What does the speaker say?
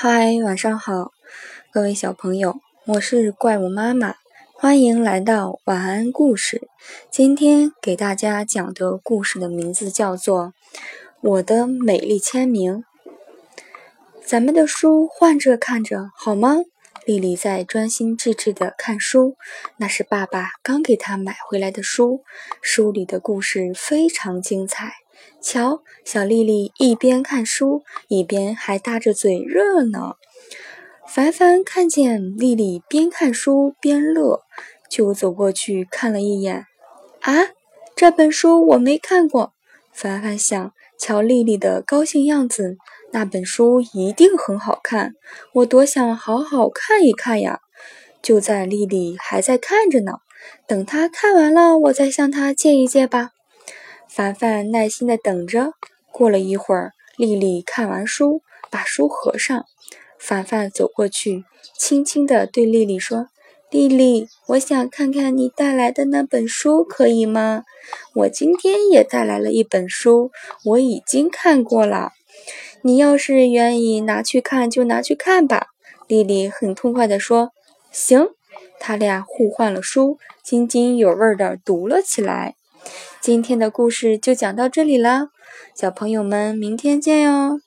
嗨，晚上好，各位小朋友，我是怪物妈妈，欢迎来到晚安故事。今天给大家讲的故事的名字叫做《我的美丽签名》。咱们的书换着看着好吗？丽丽在专心致志地看书，那是爸爸刚给她买回来的书，书里的故事非常精彩。瞧，小丽丽一边看书，一边还搭着嘴乐呢。凡凡看见丽丽边看书边乐，就走过去看了一眼。啊，这本书我没看过。凡凡想，瞧丽丽的高兴样子，那本书一定很好看，我多想好好看一看呀！就在丽丽还在看着呢，等她看完了，我再向她借一借吧。凡凡耐心地等着。过了一会儿，丽丽看完书，把书合上。凡凡走过去，轻轻地对丽丽说：“丽丽，我想看看你带来的那本书，可以吗？我今天也带来了一本书，我已经看过了。你要是愿意拿去看，就拿去看吧。”丽丽很痛快地说：“行。”他俩互换了书，津津有味地读了起来。今天的故事就讲到这里啦，小朋友们，明天见哟。